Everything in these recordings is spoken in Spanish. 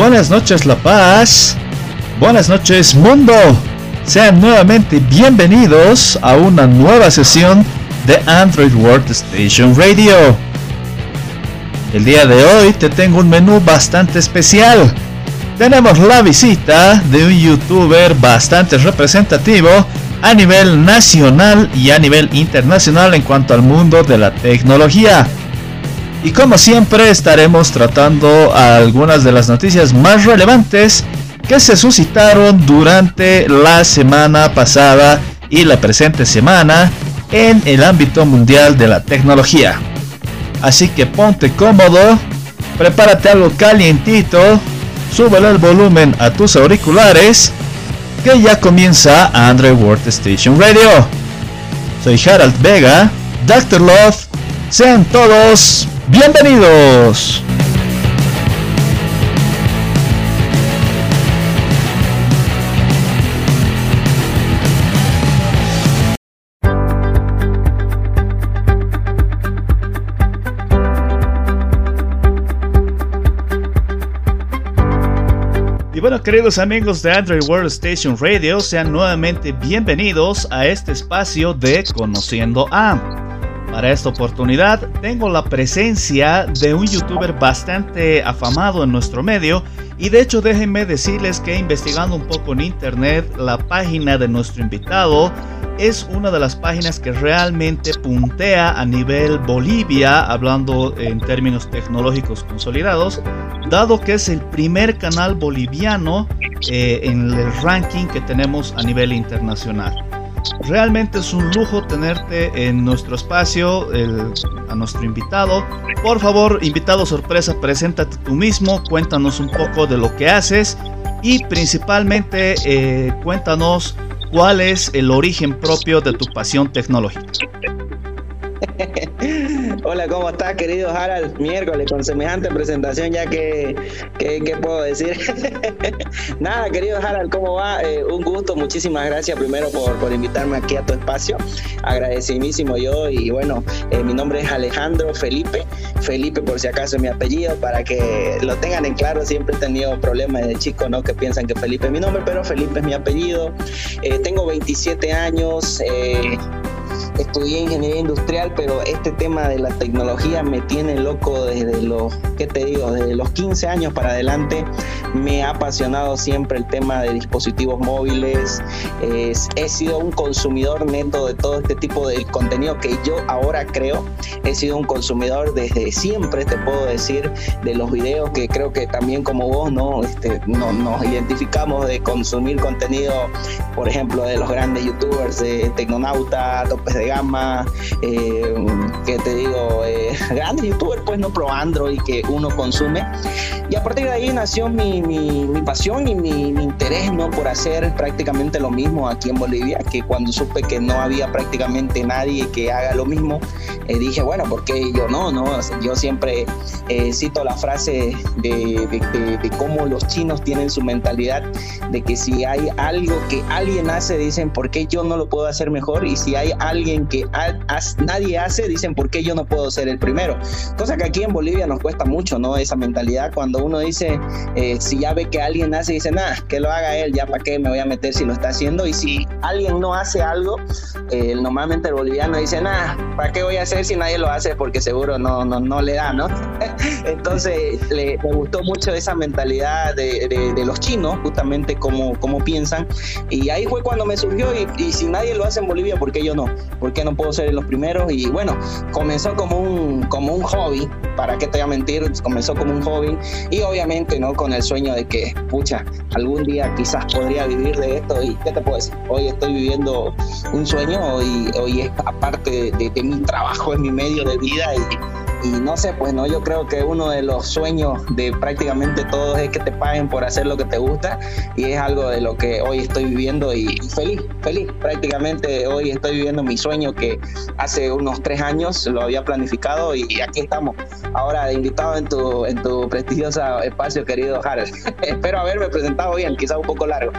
Buenas noches La Paz. Buenas noches mundo. Sean nuevamente bienvenidos a una nueva sesión de Android World Station Radio. El día de hoy te tengo un menú bastante especial. Tenemos la visita de un youtuber bastante representativo a nivel nacional y a nivel internacional en cuanto al mundo de la tecnología. Y como siempre estaremos tratando algunas de las noticias más relevantes que se suscitaron durante la semana pasada y la presente semana en el ámbito mundial de la tecnología. Así que ponte cómodo, prepárate algo calientito, súbele el volumen a tus auriculares, que ya comienza Android World Station Radio. Soy Harald Vega, Dr. Love, sean todos Bienvenidos. Y bueno, queridos amigos de Android World Station Radio, sean nuevamente bienvenidos a este espacio de Conociendo a. Para esta oportunidad tengo la presencia de un youtuber bastante afamado en nuestro medio y de hecho déjenme decirles que investigando un poco en internet la página de nuestro invitado es una de las páginas que realmente puntea a nivel Bolivia hablando en términos tecnológicos consolidados dado que es el primer canal boliviano eh, en el ranking que tenemos a nivel internacional. Realmente es un lujo tenerte en nuestro espacio, a nuestro invitado. Por favor, invitado sorpresa, preséntate tú mismo, cuéntanos un poco de lo que haces y principalmente eh, cuéntanos cuál es el origen propio de tu pasión tecnológica. Hola, ¿cómo estás, querido Harald? Miércoles, con semejante presentación, ya que, ¿qué puedo decir? Nada, querido Harald, ¿cómo va? Eh, un gusto, muchísimas gracias primero por, por, invitarme aquí a tu espacio. Agradecidísimo yo y bueno, eh, mi nombre es Alejandro Felipe. Felipe, por si acaso, es mi apellido, para que lo tengan en claro. Siempre he tenido problemas de chico, ¿no? Que piensan que Felipe es mi nombre, pero Felipe es mi apellido. Eh, tengo 27 años estudié ingeniería industrial, pero este tema de la tecnología me tiene loco desde los, ¿qué te digo? Desde los 15 años para adelante. Me ha apasionado siempre el tema de dispositivos móviles. he sido un consumidor neto de todo este tipo de contenido que yo ahora creo. He sido un consumidor desde siempre, te puedo decir, de los videos que creo que también como vos, ¿no? Este, no nos identificamos de consumir contenido, por ejemplo, de los grandes youtubers, de Tecnonauta, Topes de gama, eh, que te digo, eh, grandes youtubers, pues no pro Android que uno consume. Y a partir de ahí nació mi, mi, pasión y mi, interés ¿no? por hacer prácticamente lo mismo aquí en Bolivia, que cuando supe que no había prácticamente nadie que haga lo mismo, eh, dije, bueno, ¿por qué yo no? no? Yo siempre eh, cito la frase de, de, de, cómo los chinos tienen su mentalidad de que si hay algo que alguien hace, dicen, ¿por qué yo no lo puedo hacer mejor? Y si hay alguien que nadie hace, dicen, ¿por qué yo no puedo ser el primero? Cosa que aquí en Bolivia nos cuesta mucho, ¿no? Esa mentalidad cuando uno dice, eh, si ya ve que alguien hace, dice, nada, que lo haga él, ya para qué me voy a meter si lo está haciendo. Y si alguien no hace algo, eh, normalmente el boliviano dice, nada, ¿para qué voy a hacer si nadie lo hace? Porque seguro no, no, no le da, ¿no? Entonces, le, me gustó mucho esa mentalidad de, de, los chinos, justamente como, como piensan. Y ahí fue cuando me surgió, y, y, si nadie lo hace en Bolivia, ¿por qué yo no? ¿Por qué no puedo ser los primeros? Y bueno, comenzó como un, como un hobby, ¿para qué te voy a mentir? Comenzó como un hobby y obviamente, ¿no? Con el sueño de que, pucha, algún día quizás podría vivir de esto y, ¿qué te puedo decir? Hoy estoy viviendo un sueño y hoy es aparte de, de mi trabajo, es mi medio de vida y y no sé, pues no, yo creo que uno de los sueños de prácticamente todos es que te paguen por hacer lo que te gusta y es algo de lo que hoy estoy viviendo y, feliz, feliz. Prácticamente hoy estoy viviendo mi sueño que hace unos tres años lo había planificado y, aquí estamos. Ahora invitado en tu, en tu prestigioso espacio, querido Harold. Espero haberme presentado bien, quizá un poco largo.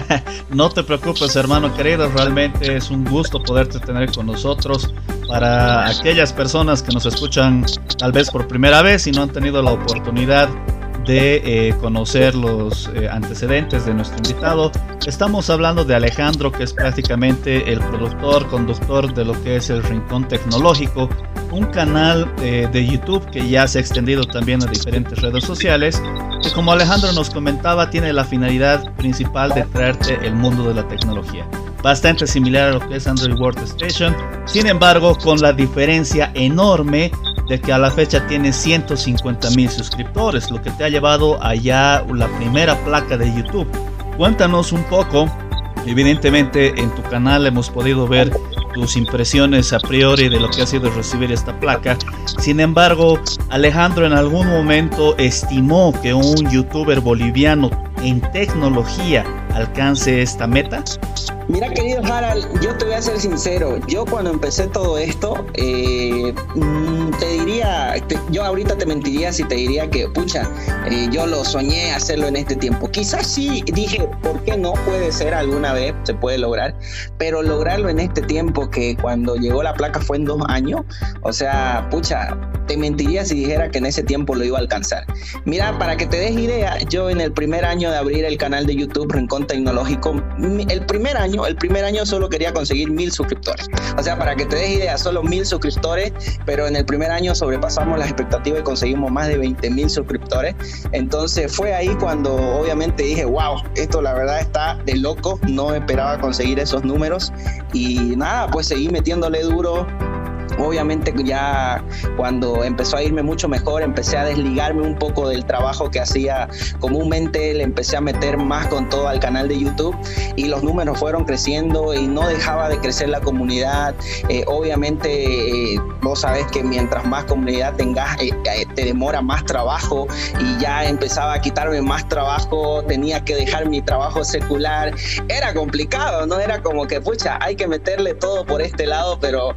no te preocupes, hermano querido, realmente es un gusto poderte tener con nosotros. Para aquellas personas que nos escuchan tal vez por primera vez y no han tenido la oportunidad de eh, conocer los eh, antecedentes de nuestro invitado. Estamos hablando de Alejandro, que es prácticamente el productor, conductor de lo que es el Rincón Tecnológico, un canal eh, de YouTube que ya se ha extendido también a diferentes redes sociales, que como Alejandro nos comentaba, tiene la finalidad principal de traerte el mundo de la tecnología. Bastante similar a lo que es Android Workstation, sin embargo, con la diferencia enorme de que a la fecha tiene 150 mil suscriptores, lo que te ha llevado allá la primera placa de YouTube. Cuéntanos un poco, evidentemente en tu canal hemos podido ver tus impresiones a priori de lo que ha sido recibir esta placa. Sin embargo, Alejandro en algún momento estimó que un youtuber boliviano en tecnología alcance esta meta. Mira, querido Harald, yo te voy a ser sincero. Yo cuando empecé todo esto, eh, mm, te diría, yo ahorita te mentiría si te diría que, pucha, eh, yo lo soñé hacerlo en este tiempo. Quizás sí dije, ¿por qué no? Puede ser alguna vez, se puede lograr, pero lograrlo en este tiempo que cuando llegó la placa fue en dos años, o sea, pucha, te mentiría si dijera que en ese tiempo lo iba a alcanzar. Mira, para que te des idea, yo en el primer año de abrir el canal de YouTube Rincón Tecnológico, el primer año el primer año solo quería conseguir mil suscriptores. O sea, para que te des idea, solo mil suscriptores, pero en el primer año sobrepasamos las expectativas y conseguimos más de 20 mil suscriptores. Entonces fue ahí cuando obviamente dije, wow, esto la verdad está de loco, no esperaba conseguir esos números y nada, pues seguí metiéndole duro Obviamente ya cuando empezó a irme mucho mejor, empecé a desligarme un poco del trabajo que hacía comúnmente, le empecé a meter más con todo al canal de YouTube y los números fueron creciendo y no dejaba de crecer la comunidad. Eh, obviamente eh, vos sabés que mientras más comunidad tengas, eh, te demora más trabajo y ya empezaba a quitarme más trabajo, tenía que dejar mi trabajo secular. Era complicado, no era como que, pucha, hay que meterle todo por este lado, pero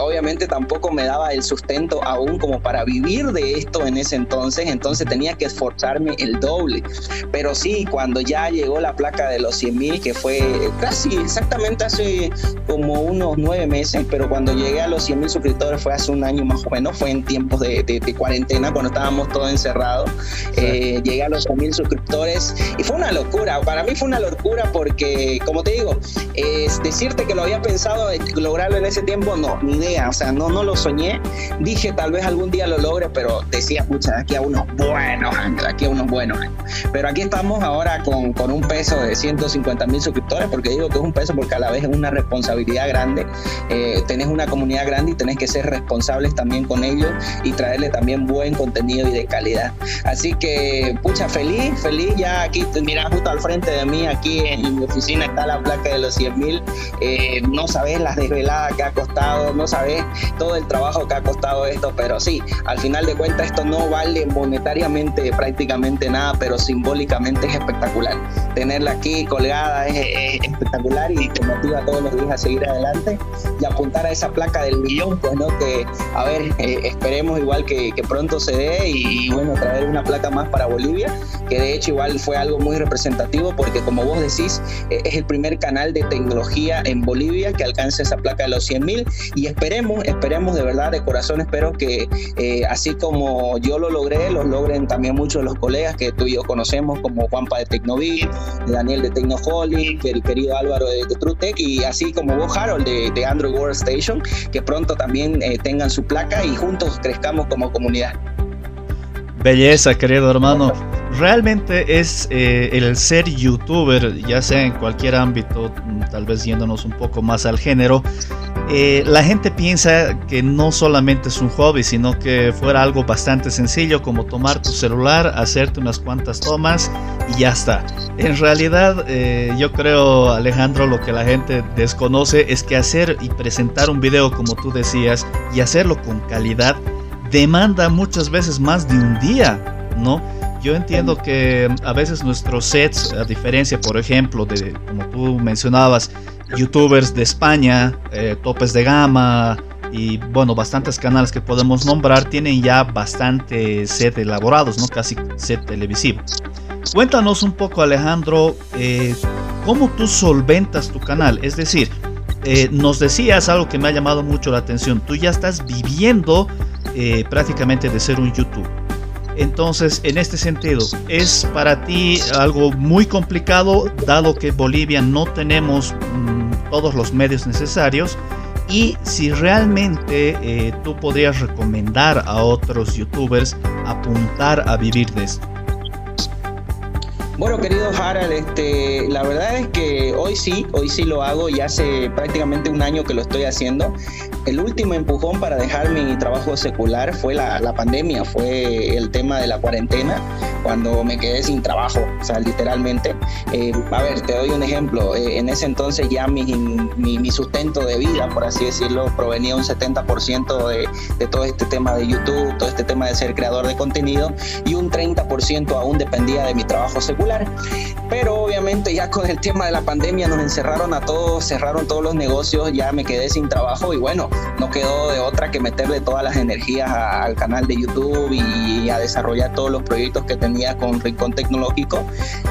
obviamente tampoco me daba el sustento aún como para vivir de esto en ese entonces, entonces tenía que esforzarme el doble. Pero sí, cuando ya llegó la placa de los 100 mil, que fue casi exactamente hace como unos nueve meses, pero cuando llegué a los 100 mil suscriptores fue hace un año más o menos, fue en tiempos de, cuarentena, cuando estábamos todos encerrados. Eh, llegué a los 100 mil suscriptores y fue una locura, para mí fue una locura porque, como te digo, es decirte que lo había pensado lograrlo en ese tiempo, no, ni idea o sea, no, no lo soñé. Dije, tal vez algún día lo logre, pero decía, pucha, de aquí a unos buenos años, aquí a unos buenos. Pero aquí estamos ahora con, con un peso de 150 mil suscriptores, porque digo que es un peso porque a la vez es una responsabilidad grande. Eh, tenés una comunidad grande y tenés que ser responsables también con ellos y traerle también buen contenido y de calidad. Así que, pucha, feliz, feliz. Ya aquí, mira, justo al frente de mí, aquí en, mi oficina está la placa de los 100 mil. Eh, no sabes las desveladas que ha costado, no sabes todo el trabajo que ha costado esto, pero sí, al final de cuentas esto no vale monetariamente prácticamente nada, pero simbólicamente es espectacular. Tenerla aquí colgada es, espectacular y te motiva todos los días a seguir adelante y apuntar a esa placa del millón, pues no, que a ver, eh, esperemos igual que, pronto se dé y, bueno, traer una placa más para Bolivia, que de hecho igual fue algo muy representativo porque como vos decís, eh, es el primer canal de tecnología en Bolivia que alcance esa placa de los 100 mil y esperemos esperemos, de verdad, de corazón, espero que eh, así como yo lo logré, lo logren también muchos de los colegas que tú y yo conocemos, como Juanpa de Tecnovit, Daniel de Tecnoholic, el querido Álvaro de, de y así como vos, Harold, de, Android Workstation, que pronto también eh, tengan su placa y juntos crezcamos como comunidad. Belleza, querido hermano. Realmente es eh, el ser youtuber, ya sea en cualquier ámbito, tal vez yéndonos un poco más al género, eh, la gente piensa que no solamente es un hobby, sino que fuera algo bastante sencillo como tomar tu celular, hacerte unas cuantas tomas y ya está. En realidad, eh, yo creo, Alejandro, lo que la gente desconoce es que hacer y presentar un video, como tú decías, y hacerlo con calidad, demanda muchas veces más de un día, ¿no? Yo entiendo que a veces nuestros sets, a diferencia, por ejemplo, de como tú mencionabas, youtubers de España, eh, topes de gama y bueno, bastantes canales que podemos nombrar tienen ya bastante set elaborados, ¿no? Casi set televisivo. Cuéntanos un poco, Alejandro, eh, cómo tú solventas tu canal. Es decir, eh, nos decías algo que me ha llamado mucho la atención. Tú ya estás viviendo prácticamente de ser un YouTube. Entonces, en este sentido, ¿es para ti algo muy complicado, dado que Bolivia no tenemos mm, todos los medios necesarios? Y si realmente eh, tú podrías recomendar a otros youtubers apuntar a vivir de esto. Bueno, querido Harald, este, la verdad es que hoy sí, hoy sí lo hago, ya hace prácticamente un año que lo estoy haciendo. El último empujón para dejar mi trabajo secular fue la, la pandemia, fue el tema de la cuarentena, cuando me quedé sin trabajo, o sea, literalmente. Eh, a ver, te doy un ejemplo. Eh, en ese entonces ya mi, mi, mi, sustento de vida, por así decirlo, provenía un 70% de, de todo este tema de YouTube, todo este tema de ser creador de contenido, y un 30% aún dependía de mi trabajo secular pero obviamente ya con el tema de la pandemia nos encerraron a todos, cerraron todos los negocios, ya me quedé sin trabajo y bueno, no quedó de otra que meterle todas las energías al canal de YouTube y a desarrollar todos los proyectos que tenía con Rincón Tecnológico.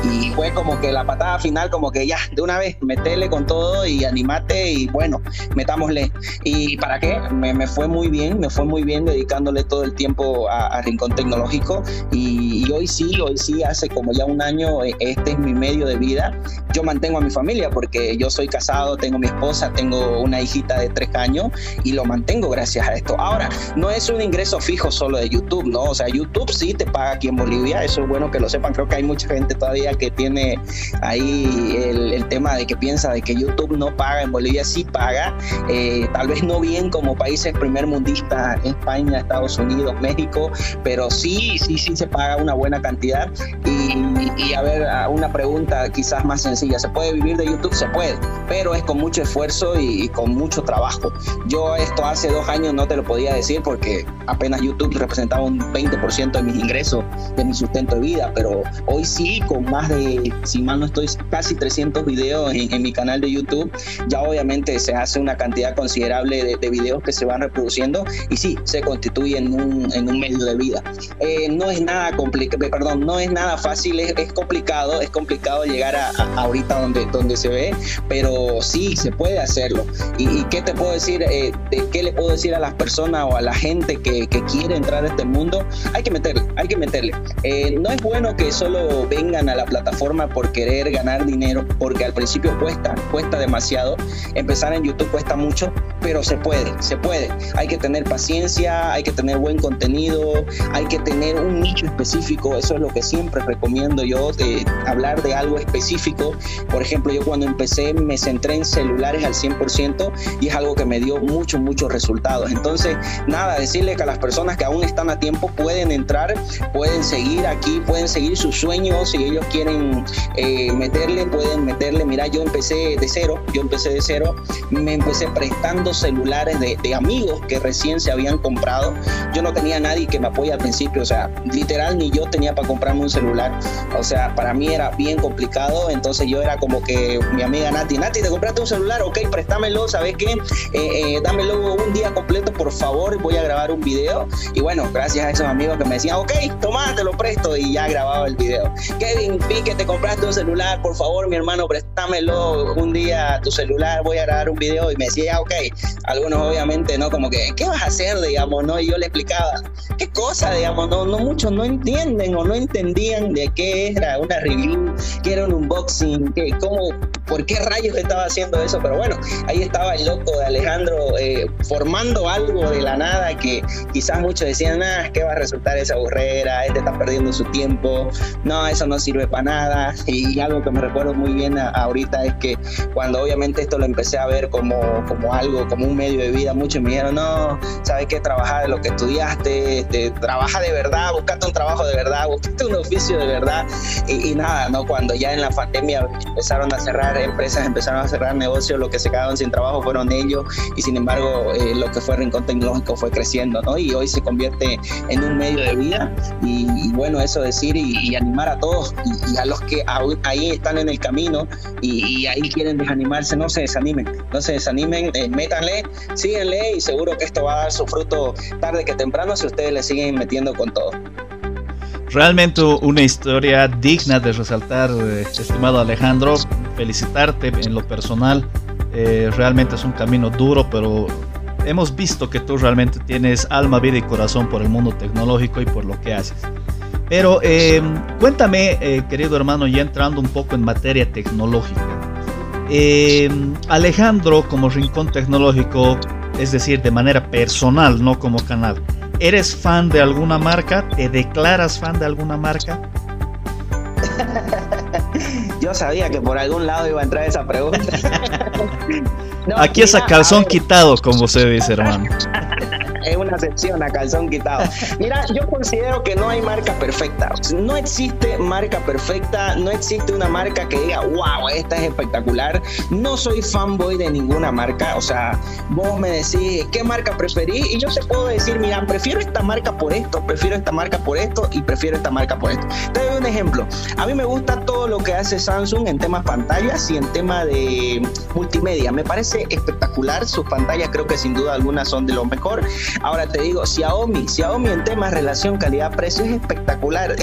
Y fue como que la patada final, como que ya, de una vez, metele con todo y animate y bueno, metámosle. ¿Y para qué? Me, fue muy bien, me fue muy bien dedicándole todo el tiempo a, Rincón Tecnológico y, y hoy sí, hoy sí, hace como ya un año eh, este es mi medio de vida. Yo mantengo a mi familia porque yo soy casado, tengo mi esposa, tengo una hijita de tres años y lo mantengo gracias a esto. Ahora, no es un ingreso fijo solo de YouTube, ¿no? O sea, YouTube sí te paga aquí en Bolivia, eso es bueno que lo sepan. Creo que hay mucha gente todavía que tiene ahí el, tema de que piensa de que YouTube no paga, en Bolivia sí paga, eh, tal vez no bien como países primer mundistas, España, Estados Unidos, México, pero sí, sí, sí se paga una buena cantidad y, y a ver, una pregunta quizás más sencilla. ¿Se puede vivir de YouTube? Se puede, pero es con mucho esfuerzo y, con mucho trabajo. Yo esto hace dos años no te lo podía decir porque apenas YouTube representaba un 20% de mis ingresos, de mi sustento de vida, pero hoy sí, con más de, si mal no estoy, casi 300 videos en, mi canal de YouTube, ya obviamente se hace una cantidad considerable de, videos que se van reproduciendo y sí, se constituye en un, en un medio de vida. Eh, no es nada complicado, perdón, no es nada fácil, es, es es complicado llegar a, ahorita donde, donde se ve, pero sí se puede hacerlo. ¿Y, qué te puedo decir? Eh, de ¿Qué le puedo decir a las personas o a la gente que, que quiere entrar a este mundo? Hay que meterle, hay que meterle. Eh, no es bueno que solo vengan a la plataforma por querer ganar dinero, porque al principio cuesta, cuesta demasiado. Empezar en YouTube cuesta mucho, pero se puede, se puede. Hay que tener paciencia, hay que tener buen contenido, hay que tener un nicho específico, eso es lo que siempre recomiendo yo, eh, hablar de algo específico. Por ejemplo, yo cuando empecé me centré en celulares al 100% y es algo que me dio muchos, muchos resultados. Entonces, nada, decirle que a las personas que aún están a tiempo pueden entrar, pueden seguir aquí, pueden seguir sus sueños, si ellos quieren eh, meterle, pueden meterle. Mira, yo empecé de cero, yo empecé de cero, me empecé prestando celulares de, de amigos que recién se habían comprado. Yo no tenía nadie que me apoye al principio, o sea, literal ni yo tenía para comprarme un celular. O sea, para mí era bien complicado, entonces yo era como que mi amiga Nati, Nati, ¿te compraste un celular? Ok, préstamelo, ¿sabes qué? Eh, eh, dámelo un día completo, por favor, voy a grabar un video. Y bueno, gracias a esos amigos que me decían, ok, toma, te lo presto y ya grababa el video. Kevin, vi que te compraste un celular, por favor, mi hermano, préstamelo un día tu celular, voy a grabar un video. Y me decía, ok, algunos obviamente, ¿no? Como que, ¿qué vas a hacer, digamos, no? Y yo le explicaba, ¿qué cosa, digamos, no? No muchos no entienden o no entendían de qué era una review, que un unboxing, que cómo, por qué rayos estaba haciendo eso, pero bueno, ahí estaba el loco de Alejandro eh, formando algo de la nada que quizás muchos decían, ah, ¿qué va a resultar esa burrera? Este está perdiendo su tiempo, no, eso no sirve para nada. Y algo que me recuerdo muy bien ahorita es que cuando obviamente esto lo empecé a ver como, como algo, como un medio de vida, muchos me dijeron, no, ¿sabes qué? Trabajar de lo que estudiaste, este, trabaja de verdad, buscate un trabajo de verdad, buscate un oficio de verdad. Y, y nada, ¿no? Cuando ya en la pandemia empezaron a cerrar empresas, empezaron a cerrar negocios, lo que se quedaron sin trabajo fueron ellos y sin embargo eh, lo que fue Rincón Tecnológico fue creciendo, ¿no? Y hoy se convierte en un medio de vida y, bueno, eso decir y, animar a todos y, a los que ahí están en el camino y, ahí quieren desanimarse, no se desanimen, no se desanimen, eh, métanle, síguenle y seguro que esto va a dar su fruto tarde que temprano si ustedes le siguen metiendo con todo. Realmente una historia digna de resaltar, eh, estimado Alejandro. Felicitarte en lo personal. Eh, realmente es un camino duro, pero hemos visto que tú realmente tienes alma, vida y corazón por el mundo tecnológico y por lo que haces. Pero eh, cuéntame, eh, querido hermano, ya entrando un poco en materia tecnológica. Eh, Alejandro, como Rincón Tecnológico, es decir, de manera personal, no como canal, ¿eres fan de alguna marca? ¿Te declaras fan de alguna marca? Yo sabía que por algún lado iba a entrar esa pregunta. Aquí es a calzón quitado, como se dice, hermano. Es una sección a calzón quitado. Mira, yo considero que no hay marca perfecta. No existe marca perfecta, no existe una marca que diga, wow, esta es espectacular. No soy fanboy de ninguna marca. O sea, vos me decís, ¿qué marca preferís? Y yo te puedo decir, mira, prefiero esta marca por esto, prefiero esta marca por esto y prefiero esta marca por esto. Te doy un ejemplo. A mí me gusta todo lo que hace Samsung en temas pantallas y en tema de multimedia. Me parece espectacular. Sus pantallas creo que sin duda alguna son de lo mejor. Ahora te digo, Xiaomi, Xiaomi en temas relación calidad-precio es espectacular.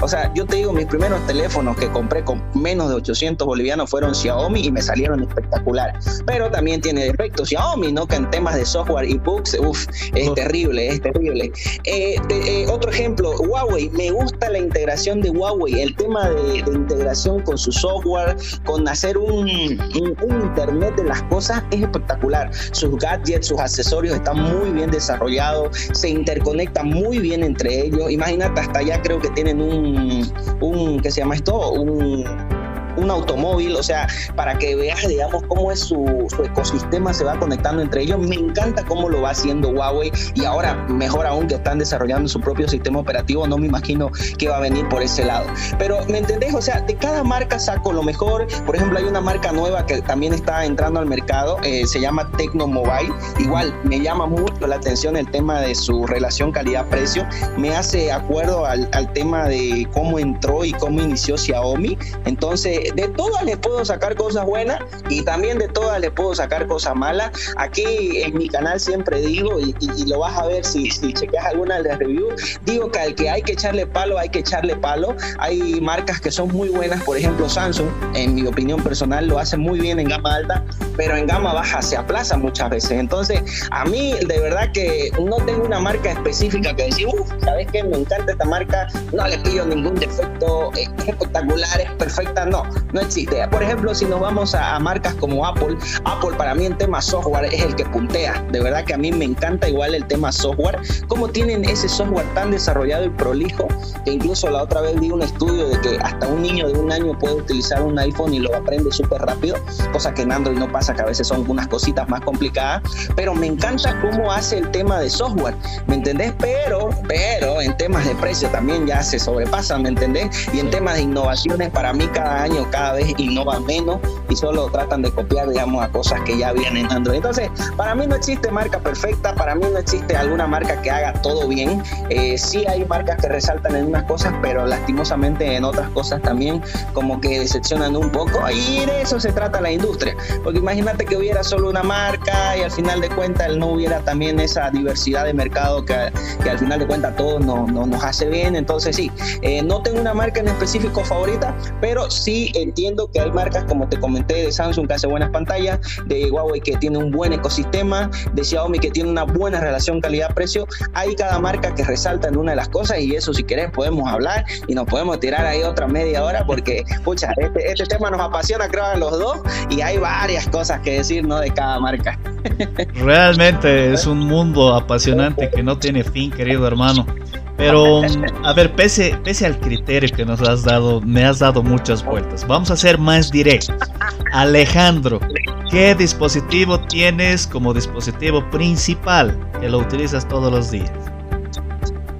o sea, yo te digo, mis primeros teléfonos que compré con menos de 800 bolivianos fueron Xiaomi y me salieron espectacular. Pero también tiene defectos Xiaomi, ¿no? Que en temas de software y books, uff, es terrible, es terrible. Eh, eh, otro ejemplo, Huawei, me gusta la integración de Huawei, el tema de, integración con su software, con hacer un, un, un internet de las cosas es espectacular. Sus gadgets, sus accesorios están muy bien desarrollados desarrollado, se interconecta muy bien entre ellos. Imagínate, hasta allá creo que tienen un, un ¿qué se llama esto? Un un automóvil, o sea, para que veas, digamos, cómo es su, su, ecosistema, se va conectando entre ellos. Me encanta cómo lo va haciendo Huawei y ahora, mejor aún que están desarrollando su propio sistema operativo, no me imagino que va a venir por ese lado. Pero, ¿me entendés? O sea, de cada marca saco lo mejor. Por ejemplo, hay una marca nueva que también está entrando al mercado, eh, se llama Tecno Mobile. Igual, me llama mucho la atención el tema de su relación calidad-precio. Me hace acuerdo al, al tema de cómo entró y cómo inició Xiaomi. Entonces, de todas les puedo sacar cosas buenas y también de todas les puedo sacar cosas malas. Aquí en mi canal siempre digo, y, lo vas a ver si, si chequeas alguna de las reviews, digo que al que hay que echarle palo, hay que echarle palo. Hay marcas que son muy buenas, por ejemplo Samsung, en mi opinión personal, lo hace muy bien en gama alta, pero en gama baja se aplaza muchas veces. Entonces, a mí de verdad que no tengo una marca específica que decir, uff, ¿sabes qué? Me encanta esta marca, no le pido ningún defecto, es espectacular, es perfecta, no no existe. Por ejemplo, si nos vamos a, marcas como Apple, Apple para mí en tema software es el que puntea. De verdad que a mí me encanta igual el tema software, cómo tienen ese software tan desarrollado y prolijo, que incluso la otra vez vi un estudio de que hasta un niño de un año puede utilizar un iPhone y lo aprende súper rápido, cosa que en Android no pasa, que a veces son unas cositas más complicadas, pero me encanta cómo hace el tema de software, ¿me entendés? Pero, pero en temas de precio también ya se sobrepasan, ¿me entendés? Y en temas de innovaciones, para mí cada año, cada vez innovan menos y solo tratan de copiar, digamos, a cosas que ya vienen en Android. Entonces, para mí no existe marca perfecta, para mí no existe alguna marca que haga todo bien. Eh, sí hay marcas que resaltan en unas cosas, pero lastimosamente en otras cosas también como que decepcionan un poco. Y de eso se trata la industria. Porque imagínate que hubiera solo una marca y al final de cuentas no hubiera también esa diversidad de mercado que, que al final de cuentas todo no, no, nos hace bien. Entonces sí, eh, no tengo una marca en específico favorita, pero sí entiendo que hay marcas, como te comenté, de Samsung que hace buenas pantallas, de Huawei que tiene un buen ecosistema, de Xiaomi que tiene una buena relación calidad-precio. Hay cada marca que resalta en una de las cosas y eso si querés podemos hablar y nos podemos tirar ahí otra media hora porque, pucha, este, este tema nos apasiona creo a los dos y hay varias cosas que decir, ¿no? De cada marca. Realmente es un mundo apasionante que no tiene fin, querido hermano. Pero, a ver, pese, pese al criterio que nos has dado, me has dado muchas vueltas. Vamos a ser más directos. Alejandro, ¿qué dispositivo tienes como dispositivo principal que lo utilizas todos los días?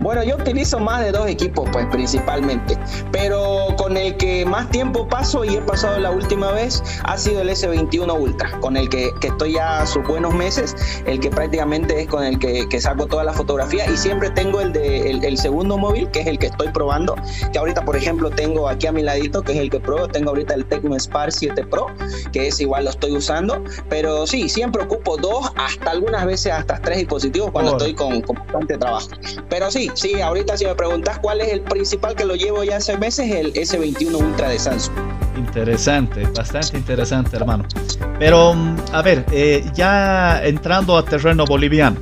Bueno, yo utilizo más de dos equipos, pues principalmente, pero con el que más tiempo paso y he pasado la última vez ha sido el S21 Ultra, con el que, estoy ya sus buenos meses, el que prácticamente es con el que, saco toda la fotografía y siempre tengo el de el, segundo móvil, que es el que estoy probando, que ahorita por ejemplo tengo aquí a mi ladito, que es el que pruebo, tengo ahorita el Tecno Spark 7 Pro, que es igual lo estoy usando, pero sí, siempre ocupo dos, hasta algunas veces hasta tres dispositivos cuando estoy con, con bastante trabajo. Pero sí, Sí, ahorita si me preguntas cuál es el principal que lo llevo ya hace meses, el S21 Ultra de Samsung. Interesante, bastante interesante, hermano. Pero, mm, a ver, eh, ya entrando a terreno boliviano,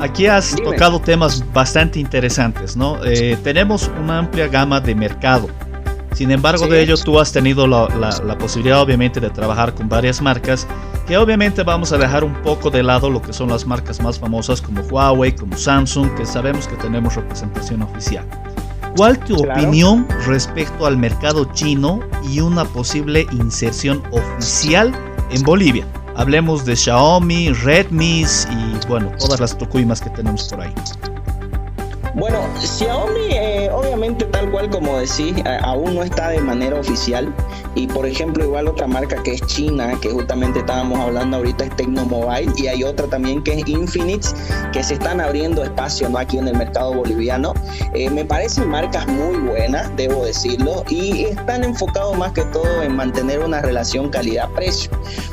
aquí has tocado temas bastante interesantes, ¿no? Eh, tenemos una amplia gama de mercado. Sin embargo, de ello tú has tenido la, la, posibilidad obviamente de trabajar con varias marcas, que obviamente vamos a dejar un poco de lado lo que son las marcas más famosas como Huawei, como Samsung, que sabemos que tenemos representación oficial. ¿Cuál tu opinión respecto al mercado chino y una posible inserción oficial en Bolivia? Hablemos de Xiaomi, Redmi y bueno, todas las tokuimas que tenemos por ahí. Bueno, Xiaomi eh, obviamente tal cual como decís, aún no está de manera oficial. Y por ejemplo, igual otra marca que es China, que justamente estábamos hablando ahorita es Tecnomobile, y hay otra también que es Infinix, que se están abriendo espacio aquí en el mercado boliviano. Eh, me parecen marcas muy buenas, debo decirlo, y están enfocados más que todo en mantener una relación calidad-precio.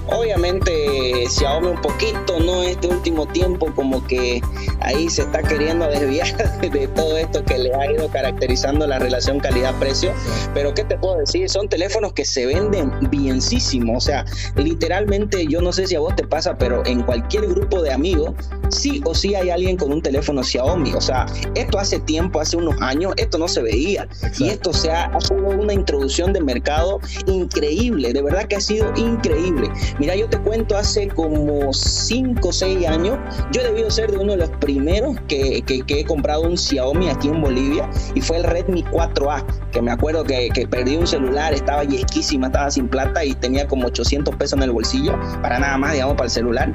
Obviamente Xiaomi un poquito, ¿no? Este último tiempo como que ahí se está queriendo desviar de todo esto que le ha ido caracterizando la relación calidad-precio. Pero ¿qué te puedo decir? Son teléfonos que se venden bienísimo. O sea, literalmente yo no sé si a vos te pasa, pero en cualquier grupo de amigos, sí o sí hay alguien con un teléfono Xiaomi. O sea, esto hace tiempo, hace unos años, esto no se veía. Y esto se ha, ha sido una introducción de mercado increíble. De verdad que ha sido increíble. Mira, yo te cuento, hace como 5 o 6 años, yo he debido ser de uno de los primeros que, que, que he comprado un Xiaomi aquí en Bolivia y fue el Redmi 4A, que me acuerdo que, que perdí un celular, estaba yesquísima, estaba sin plata y tenía como 800 pesos en el bolsillo, para nada más, digamos, para el celular.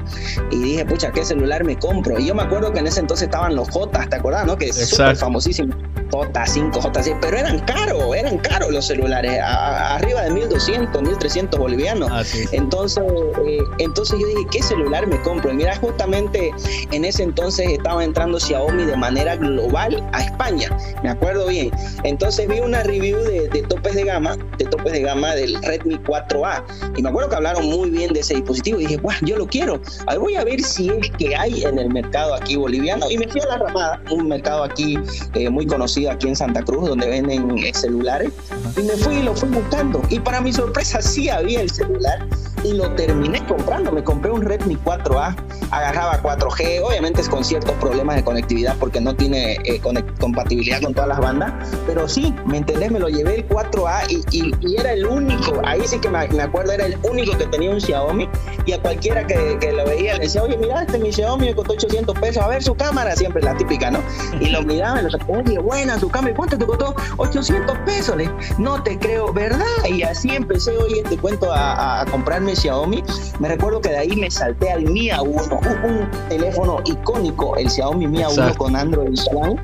Y dije, pucha, ¿qué celular me compro? Y yo me acuerdo que en ese entonces estaban los J, ¿te acuerdas, no? Que es súper famosísimo. J5, J6, pero eran caros, eran caros los celulares, arriba de 1200, 1300 bolivianos. Entonces, eh, entonces yo dije, ¿qué celular me compro? Y mira, justamente en ese entonces estaba entrando Xiaomi de manera global a España, me acuerdo bien. Entonces vi una review de, topes de gama, de topes de gama del Redmi 4A, y me acuerdo que hablaron muy bien de ese dispositivo y dije, guau, yo lo quiero. voy a ver si es que hay en el mercado aquí boliviano. Y me fui a la ramada, un mercado aquí eh, muy conocido aquí en Santa Cruz, donde venden eh, celulares. Y me fui y lo fui buscando. Y para mi sorpresa sí había el celular y lo terminé comprando. Me compré un Redmi 4A, agarraba 4G, obviamente es con ciertos problemas de conectividad porque no tiene eh, compatibilidad con todas las bandas, pero sí, me entendés, me lo llevé el 4A y, era el único, ahí sí que me, acuerdo, era el único que tenía un Xiaomi y a cualquiera que, lo veía le decía, oye, mira, este mi Xiaomi me costó 800 pesos, a ver su cámara, siempre la típica, ¿no? Y lo miraba y lo oye, buena su cámara, ¿cuánto te costó? 800 pesos, no te creo, ¿verdad? Y así empecé hoy este cuento a, a comprarme Xiaomi, me recuerdo que de ahí me salté al Mi A1, un, teléfono icónico, el Xiaomi Mi A1 con Android One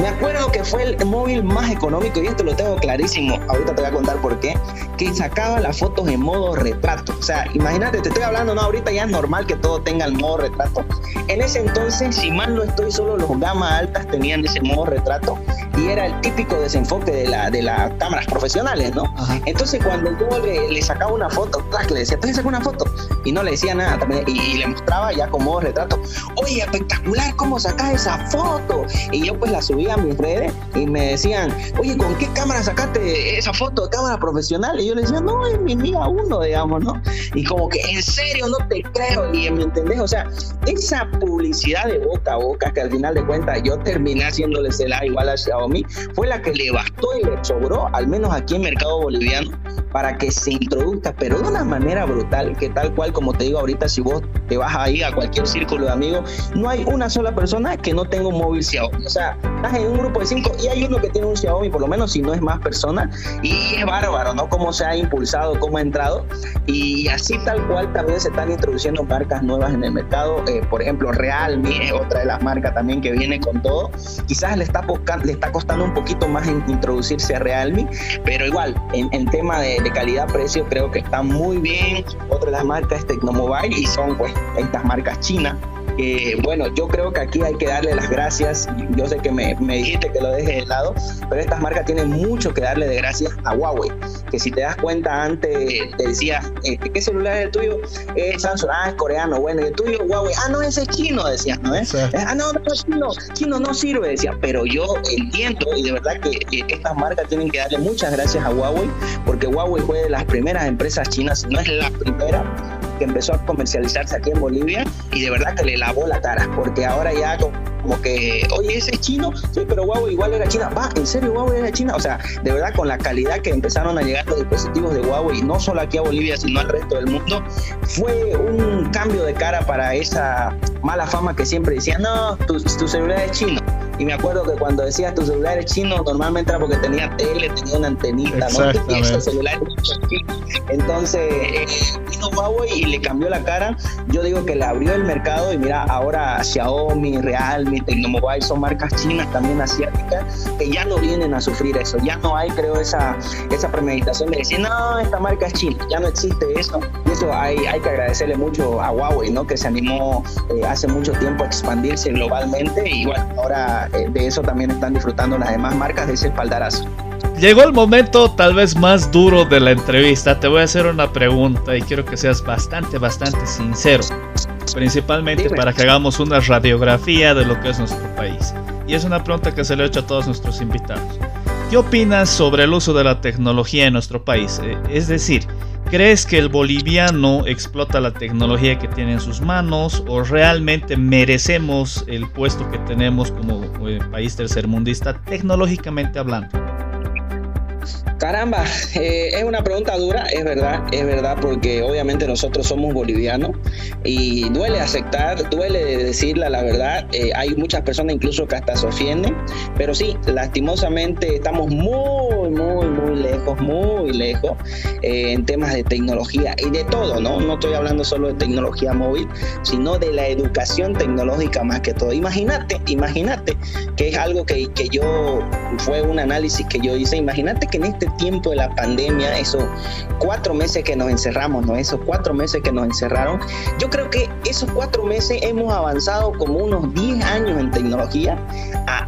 me acuerdo que fue el móvil más económico, y esto lo tengo clarísimo, ahorita te voy a contar por qué, que sacaba las fotos en modo retrato. O sea, imagínate, te estoy hablando, no, ahorita ya es normal que todo tenga el modo retrato. En ese entonces, si mal no estoy, solo los gama altas tenían ese modo retrato y era el típico desenfoque de, la, de las cámaras profesionales, ¿no? Entonces, cuando yo le, sacaba una foto, le decía, ¿te sacar una foto? Y no le decía nada, también, y, le mostraba ya con modo retrato, oye, espectacular, ¿cómo sacas esa foto? Y yo pues la subía a mis redes y me decían, oye, ¿con qué cámara sacaste esa foto de cámara profesional? Y yo le decía, no, es mi mía uno, digamos, ¿no? Y como que, en serio, no te creo, y me entendés, o sea, esa publicidad de boca a boca, que al final de cuentas yo terminé haciéndole igual a Fue la que le bastó y le sobró, al menos aquí en mercado boliviano, para que se introduzca, pero de una manera brutal, que tal cual como te digo ahorita, si vos te vas ahí a cualquier círculo de amigos, no hay una sola persona que no tenga un móvil Xiaomi. O sea, estás en un grupo de cinco y hay uno que tiene un Xiaomi, por lo menos si no es más persona, y es bárbaro, ¿no? Cómo se ha impulsado, cómo ha entrado, y así tal cual también se están introduciendo marcas nuevas en el mercado. Eh, por ejemplo, Realme es otra de las marcas también que viene con todo. Quizás le está, le está costando un poquito más introducirse a Realme, pero igual, en, en tema de de calidad-precio creo que está muy bien. Otra de las marcas es Tecnomobile y son pues estas marcas chinas bueno, yo creo que aquí hay que darle las gracias. Yo sé que me, me, dijiste que lo deje de lado, pero estas marcas tienen mucho que darle de gracias a Huawei. Que si te das cuenta, antes te decía, este, ¿qué celular es el tuyo? Es Samsung, ah, es coreano. Bueno, el tuyo, Huawei, ah, no, ese es chino, decías, ¿no? es? Ah, no, no es chino, chino no sirve, decía. Pero yo entiendo y de verdad que, estas marcas tienen que darle muchas gracias a Huawei, porque Huawei fue de las primeras empresas chinas, no es la primera que empezó a comercializarse aquí en Bolivia y de verdad que le lavó la cara, porque ahora ya como que, oye, ese es chino, sí, pero Huawei igual era China, va, ¿en serio Huawei era China? O sea, de verdad con la calidad que empezaron a llegar los dispositivos de Huawei, no solo aquí a Bolivia, sino al resto del mundo, fue un cambio de cara para esa mala fama que siempre decían, no, tu, tu celular es chino y me acuerdo que cuando decías tu celular es chino, normalmente era porque tenía tele, tenía una antenita, ¿no? Y celular Entonces, eh, vino Huawei y le cambió la cara. Yo digo que le abrió el mercado y mira, ahora Xiaomi, Realme, Tecnomobile son marcas chinas también asiáticas que ya no vienen a sufrir eso. Ya no hay, creo, esa, esa premeditación de decir, no, esta marca es china. Ya no existe eso. Y eso hay, hay que agradecerle mucho a Huawei, ¿no? Que se animó eh, hace mucho tiempo a expandirse globalmente y bueno, ahora eh, de eso también están disfrutando las demás marcas de ese espaldarazo. Llegó el momento tal vez más duro de la entrevista. Te voy a hacer una pregunta y quiero que seas bastante, bastante sincero. Principalmente para que hagamos una radiografía de lo que es nuestro país. Y es una pregunta que se le he hecho a todos nuestros invitados. ¿Qué opinas sobre el uso de la tecnología en nuestro país? Eh, es decir, ¿Crees que el boliviano explota la tecnología que tiene en sus manos o realmente merecemos el puesto que tenemos como eh, país tercermundista tecnológicamente hablando? Caramba, eh, es una pregunta dura, es verdad, es verdad, porque obviamente nosotros somos bolivianos y duele aceptar, duele decirla la verdad. Eh, hay muchas personas incluso que hasta se ofenden, pero sí, lastimosamente estamos muy, muy, muy lejos, muy lejos eh, en temas de tecnología y de todo, ¿no? No estoy hablando solo de tecnología móvil, sino de la educación tecnológica más que todo. Imagínate, imagínate que es algo que, que yo, fue un análisis que yo hice, imagínate que en este tiempo de la pandemia, esos cuatro meses que nos encerramos, ¿no? Esos cuatro meses que nos encerraron, yo creo que esos cuatro meses hemos avanzado como unos 10 años en tecnología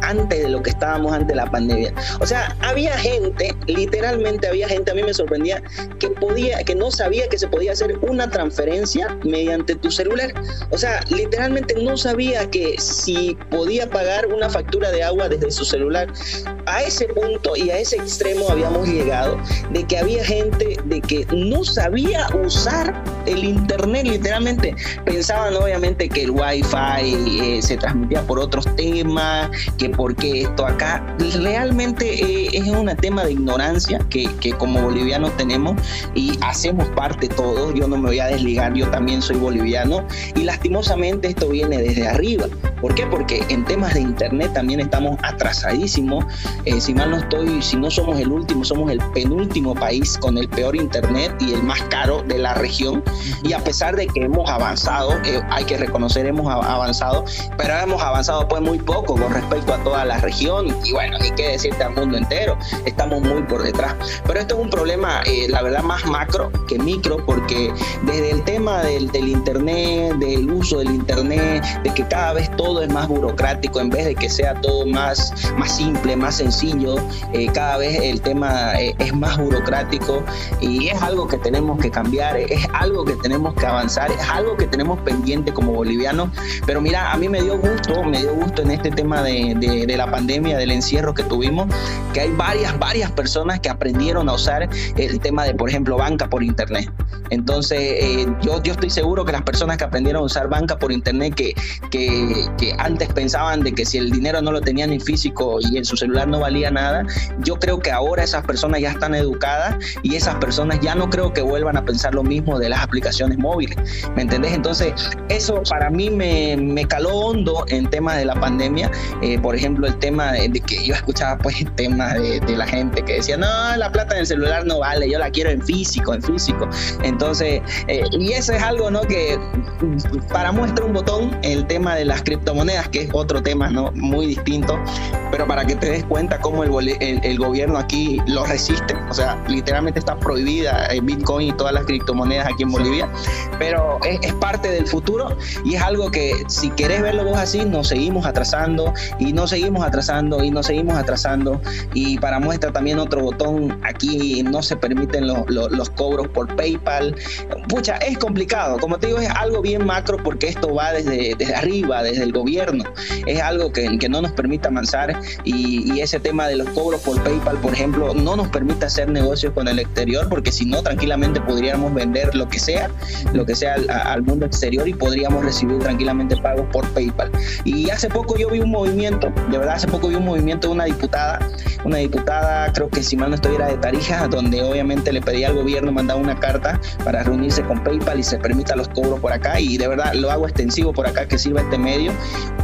antes de lo que estábamos antes de la pandemia. O sea, había gente, literalmente había gente, a mí me sorprendía, que podía, que no sabía que se podía hacer una transferencia mediante tu celular. O sea, literalmente no sabía que si podía pagar una factura de agua desde su celular. A ese punto y a ese extremo habíamos llegado de que había gente de que no sabía usar el internet literalmente pensaban obviamente que el wifi eh, se transmitía por otros temas que porque esto acá realmente eh, es un tema de ignorancia que, que, como bolivianos tenemos y hacemos parte todos. Yo no me voy a desligar yo también soy boliviano. Y lastimosamente esto viene desde arriba. ¿por qué? porque en temas de internet también estamos atrasadísimos. Eh, si mal no estoy si no somos el último somos el penúltimo país con el peor internet y el más caro de la región. Y a pesar de que hemos avanzado, eh, hay que reconocer, hemos avanzado, pero hemos avanzado pues muy poco con respecto a toda la región. Y bueno, ni qué decirte al mundo entero, estamos muy por detrás. Pero esto es un problema, eh, la verdad, más macro que micro, porque desde el tema del, del internet, del uso del internet, de que cada vez todo es más burocrático en vez de que sea todo más, más simple, más sencillo, eh, cada vez el tema eh, es más burocrático y es algo que tenemos que cambiar, es algo que tenemos que avanzar, es algo que tenemos pendiente como bolivianos. Pero mira, a mí me dio gusto, me dio gusto en este tema de, de, la pandemia, del encierro que tuvimos, que hay varias, varias personas que aprendieron a usar el tema de, por ejemplo, banca por internet. Entonces, eh, yo, yo estoy seguro que las personas que aprendieron a usar banca por internet, que, que, antes pensaban de que si el dinero no lo tenían en físico y en su celular no valía nada, yo creo que ahora esas personas ya están educadas y esas personas ya no creo que vuelvan a pensar lo mismo de las aplicaciones móviles. ¿Me entendés? Entonces, eso para mí me, me caló hondo en temas de la pandemia. Eh, por ejemplo, el tema de, que yo escuchaba, pues, el tema de, de, la gente que decía, no, la plata en el celular no vale, yo la quiero en físico, en físico. Entonces, eh, y eso es algo, ¿no? Que para muestra un botón, el tema de las criptomonedas, que es otro tema, ¿no? Muy distinto, pero para que te des cuenta cómo el, el, el gobierno aquí lo resiste, o sea, literalmente está prohibida el Bitcoin y todas las criptomonedas aquí en Bolivia, pero es, parte del futuro y es algo que si querés verlo vos así, nos seguimos atrasando y nos seguimos atrasando y nos seguimos atrasando y para muestra también otro botón, aquí no se permiten los cobros por PayPal, pucha, es complicado, como te digo, es algo bien macro porque esto va desde, desde arriba, desde el gobierno, es algo que, que no nos permite avanzar y, ese tema de los cobros por PayPal, por ejemplo, no nos permite hacer negocios con el exterior, porque si no, tranquilamente podríamos vender lo que sea lo que sea al, mundo exterior y podríamos recibir tranquilamente pagos por PayPal. Y hace poco yo vi un movimiento, de verdad hace poco vi un movimiento de una diputada, una diputada creo que si mal no estuviera de Tarija, donde obviamente le pedía al gobierno mandar una carta para reunirse con PayPal y se permita los cobros por acá y de verdad lo hago extensivo por acá que sirva este medio.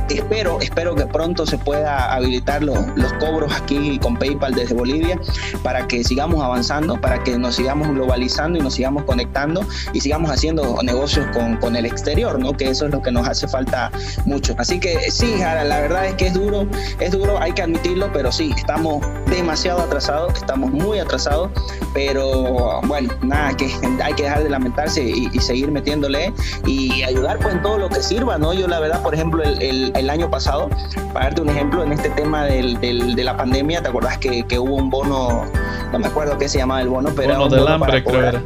Espero, espero que pronto se pueda habilitar los, los cobros aquí con PayPal desde Bolivia para que sigamos avanzando, para que nos sigamos globalizando y nos sigamos conectando y sigamos haciendo negocios con, con el exterior, ¿no? Que eso es lo que nos hace falta mucho. Así que sí, Jara, la verdad es que es duro, es duro, hay que admitirlo, pero sí, estamos demasiado atrasados, estamos muy atrasados, pero bueno, nada, que hay que dejar de lamentarse y, seguir metiéndole y ayudar pues en todo lo que sirva, ¿no? Yo la verdad, por ejemplo, el, el, año pasado, para darte un ejemplo, en este tema del, del, de la pandemia, ¿te acordás que, que hubo un bono no me acuerdo qué se llamaba el bono, pero... Bono del hambre, creo.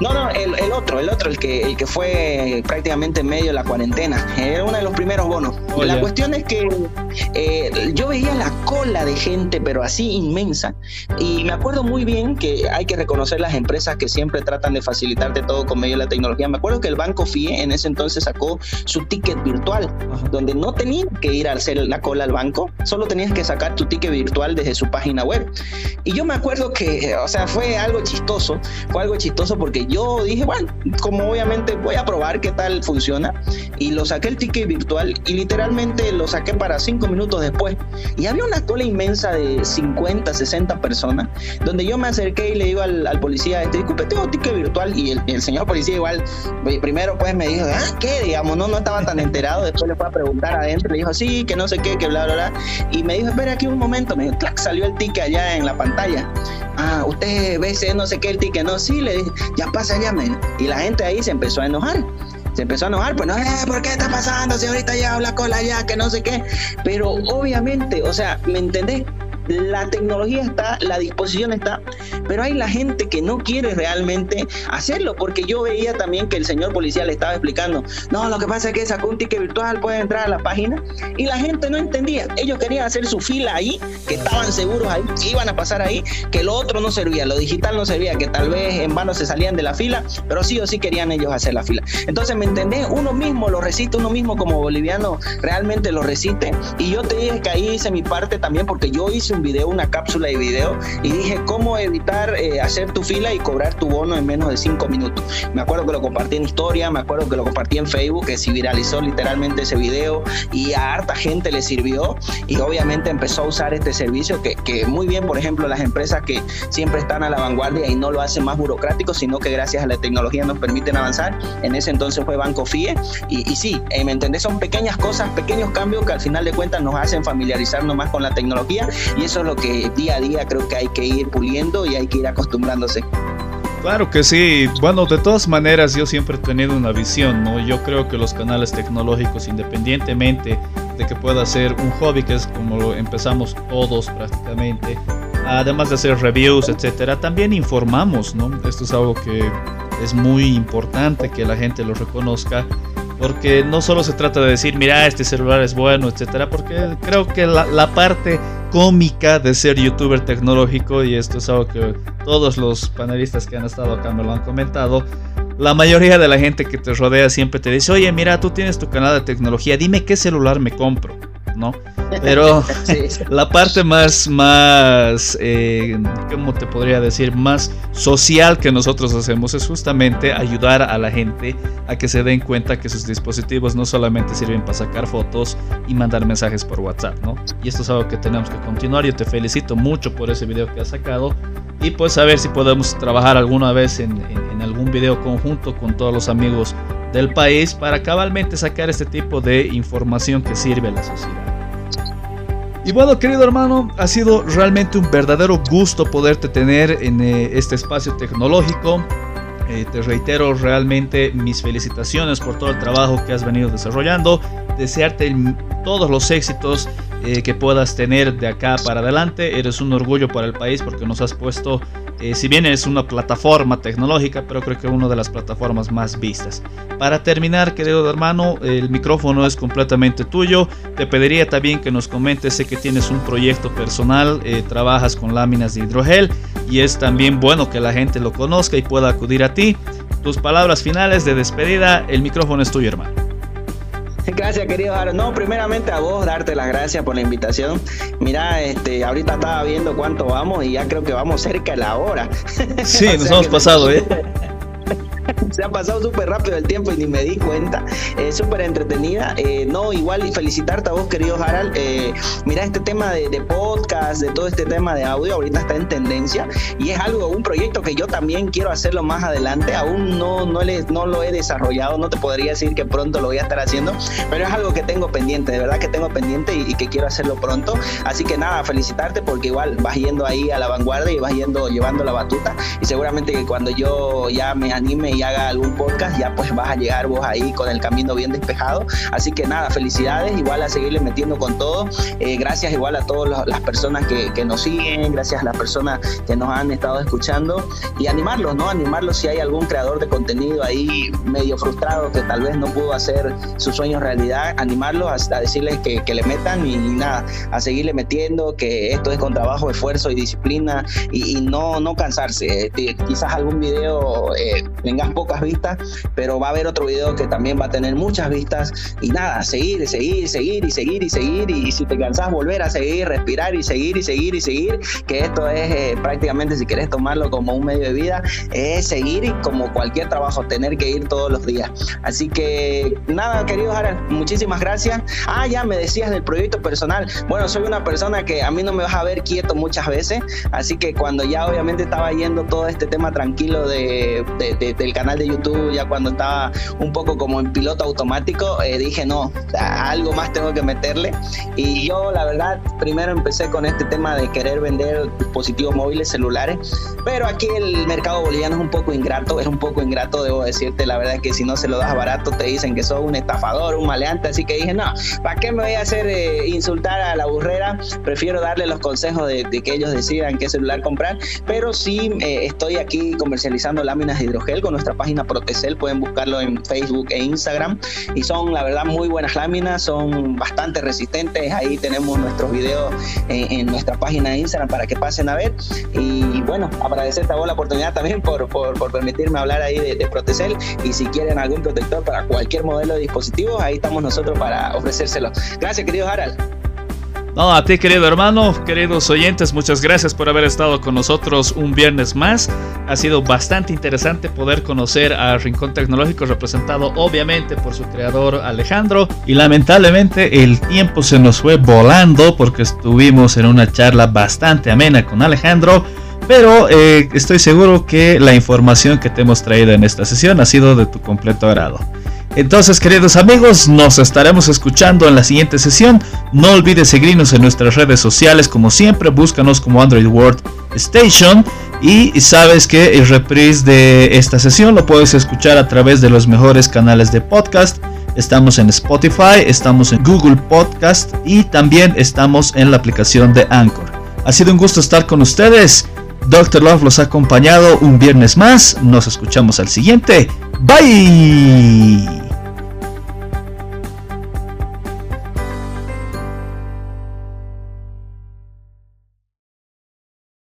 No, no, el, otro, el otro, el que, el que fue prácticamente en medio de la cuarentena. Era uno de los primeros bonos. Oh, la cuestión es que eh, yo veía la cola de gente, pero así inmensa. Y me acuerdo muy bien que hay que reconocer las empresas que siempre tratan de facilitarte todo con medio de la tecnología. Me acuerdo que el banco FIE en ese entonces sacó su ticket virtual, donde no tenías que ir a hacer la cola al banco, solo tenías que sacar tu ticket virtual desde su página web. Y yo me acuerdo que, o sea, fue algo chistoso, fue algo chistoso porque yo dije, bueno, como obviamente voy a probar qué tal funciona, y lo saqué el ticket virtual y literalmente lo saqué para cinco minutos después. Y había una cola inmensa de 50, 60 personas, donde yo me acerqué y le digo al, policía, este, disculpe, tengo ticket virtual, y el, señor policía igual, primero pues me dijo, ah, ¿qué? Digamos, no, no estaba tan enterado, después le fue a preguntar adentro, le dijo, sí, que no sé qué, que bla, bla, bla, y me dijo, espera aquí un momento, me dijo, clac, salió el ticket allá en la pantalla. Ah, usted ve ese no sé qué el ticket, no, sí, le dije, ya pasa ya, Y la gente ahí se empezó a enojar. Se empezó a enojar, pues no, eh, ¿por qué está pasando? Si ahorita ya habla cola ya, que no sé qué. Pero obviamente, o sea, ¿me entendés? La tecnología está, la disposición está, pero hay la gente que no quiere realmente hacerlo, porque yo veía también que el señor policía le estaba explicando, no, lo que pasa es que sacó un virtual, puede entrar a la página, y la gente no entendía, ellos querían hacer su fila ahí, que estaban seguros ahí, que iban a pasar ahí, que lo otro no servía, lo digital no servía, que tal vez en vano se salían de la fila, pero sí o sí querían ellos hacer la fila. Entonces, ¿me entendés? Uno mismo lo resiste, uno mismo como boliviano realmente lo resiste, y yo te dije que ahí hice mi parte también, porque yo hice un video, una cápsula de video y dije cómo evitar eh, hacer tu fila y cobrar tu bono en menos de cinco minutos. Me acuerdo que lo compartí en historia, me acuerdo que lo compartí en Facebook, que se viralizó literalmente ese video y a harta gente le sirvió y obviamente empezó a usar este servicio que, que muy bien, por ejemplo, las empresas que siempre están a la vanguardia y no lo hacen más burocrático, sino que gracias a la tecnología nos permiten avanzar. En ese entonces fue Banco FIE y, y sí, eh, ¿me entendés? Son pequeñas cosas, pequeños cambios que al final de cuentas nos hacen familiarizarnos más con la tecnología y eso es lo que día a día creo que hay que ir puliendo y hay que ir acostumbrándose. Claro que sí. Bueno, de todas maneras yo siempre he tenido una visión, ¿no? Yo creo que los canales tecnológicos, independientemente de que pueda ser un hobby, que es como lo empezamos todos prácticamente, además de hacer reviews, etcétera, también informamos, ¿no? Esto es algo que es muy importante que la gente lo reconozca porque no solo se trata de decir, mira, este celular es bueno, etcétera, porque creo que la, parte cómica de ser youtuber tecnológico, y esto es algo que todos los panelistas que han estado acá me lo han comentado, la mayoría de la gente que te rodea siempre te dice, oye, mira, tú tienes tu canal de tecnología, dime qué celular me compro. ¿No? Pero la parte más, más, eh, ¿cómo te podría decir? Más social que nosotros hacemos es justamente ayudar a la gente a que se den cuenta que sus dispositivos no solamente sirven para sacar fotos y mandar mensajes por WhatsApp, ¿no? Y esto es algo que tenemos que continuar. Yo te felicito mucho por ese video que has sacado y pues a ver si podemos trabajar alguna vez en, en algún video conjunto con todos los amigos del país para cabalmente sacar este tipo de información que sirve a la sociedad. Y bueno, querido hermano, ha sido realmente un verdadero gusto poderte tener en eh, este espacio tecnológico. Eh, te reitero realmente mis felicitaciones por todo el trabajo que has venido desarrollando. Desearte todos los éxitos eh, que puedas tener de acá para adelante. Eres un orgullo para el país porque nos has puesto eh, si bien es una plataforma tecnológica, pero creo que una de las plataformas más vistas. Para terminar, querido hermano, el micrófono es completamente tuyo. Te pediría también que nos comentes, sé que tienes un proyecto personal, eh, trabajas con láminas de hidrogel y es también bueno que la gente lo conozca y pueda acudir a ti tus palabras finales de despedida. El micrófono es tuyo, hermano. Gracias, querido Jaro. No, primeramente a vos darte las gracias por la invitación. Mira, este, ahorita estaba viendo cuánto vamos y ya creo que vamos cerca de la hora. Sí, nos hemos pasado, ¿eh? Se ha pasado súper rápido el tiempo y ni me di cuenta. Es súper entretenida. Eh, no, igual y felicitarte a vos, querido Harald. Eh, mira, este tema de, podcast, de todo este tema de audio, ahorita está en tendencia y es algo, un proyecto que yo también quiero hacerlo más adelante. Aún no, no, le, no lo he desarrollado, no te podría decir que pronto lo voy a estar haciendo, pero es algo que tengo pendiente, de verdad que tengo pendiente y, que quiero hacerlo pronto. Así que nada, felicitarte porque igual vas yendo ahí a la vanguardia y vas yendo llevando la batuta y seguramente que cuando yo ya me anime y haga algún podcast, ya pues vas a llegar vos ahí con el camino bien despejado. Así que nada, felicidades, igual a seguirle metiendo con todo. Eh, gracias igual a todas las personas que, que, nos siguen, gracias a las personas que nos han estado escuchando y animarlos, ¿no? Animarlos si hay algún creador de contenido ahí medio frustrado que tal vez no pudo hacer sus sueños realidad, animarlos a, decirles que, que, le metan y, nada, a seguirle metiendo, que esto es con trabajo, esfuerzo y disciplina y, no, no cansarse. Eh, quizás algún video eh, tengas pocas vistas, pero va a haber otro video que también va a tener muchas vistas y nada, seguir, seguir, seguir y seguir y seguir y si te cansas volver a seguir, respirar y seguir y seguir y seguir, que esto es eh, prácticamente si quieres tomarlo como un medio de vida, es seguir y como cualquier trabajo, tener que ir todos los días. Así que nada, querido Jara, muchísimas gracias. Ah, ya me decías del proyecto personal. Bueno, soy una persona que a mí no me vas a ver quieto muchas veces, así que cuando ya obviamente estaba yendo todo este tema tranquilo de, del canal de YouTube, ya cuando estaba un poco como en piloto automático, eh, dije, no, algo más tengo que meterle. Y yo, la verdad, primero empecé con este tema de querer vender dispositivos móviles celulares, pero aquí el mercado boliviano es un poco ingrato, es un poco ingrato, debo decirte, la verdad que si no se lo das barato te dicen que sos un estafador, un maleante, así que dije, no, ¿para qué me voy a hacer eh, insultar a la burrera? Prefiero darle los consejos de, que ellos decidan qué celular comprar, pero sí eh, estoy aquí comercializando láminas de hidrogel con nuestra página Protecel, pueden buscarlo en Facebook e Instagram y son la verdad muy buenas láminas, son bastante resistentes, ahí tenemos nuestros videos en, nuestra página de Instagram para que pasen a ver y bueno, agradecerte a vos la oportunidad también por, por, permitirme hablar ahí de, de, Protecel y si quieren algún protector para cualquier modelo de dispositivos, ahí estamos nosotros para ofrecérselo. Gracias querido Harald. A ti querido hermano, queridos oyentes, muchas gracias por haber estado con nosotros un viernes más. Ha sido bastante interesante poder conocer a Rincón Tecnológico representado obviamente por su creador Alejandro. Y lamentablemente el tiempo se nos fue volando porque estuvimos en una charla bastante amena con Alejandro. Pero eh, estoy seguro que la información que te hemos traído en esta sesión ha sido de tu completo agrado. Entonces, queridos amigos, nos estaremos escuchando en la siguiente sesión. No olvides seguirnos en nuestras redes sociales, como siempre, búscanos como Android World Station. Y sabes que el reprise de esta sesión lo puedes escuchar a través de los mejores canales de podcast. Estamos en Spotify, estamos en Google Podcast y también estamos en la aplicación de Anchor. Ha sido un gusto estar con ustedes. Dr. Love los ha acompañado un viernes más. Nos escuchamos al siguiente. Bye.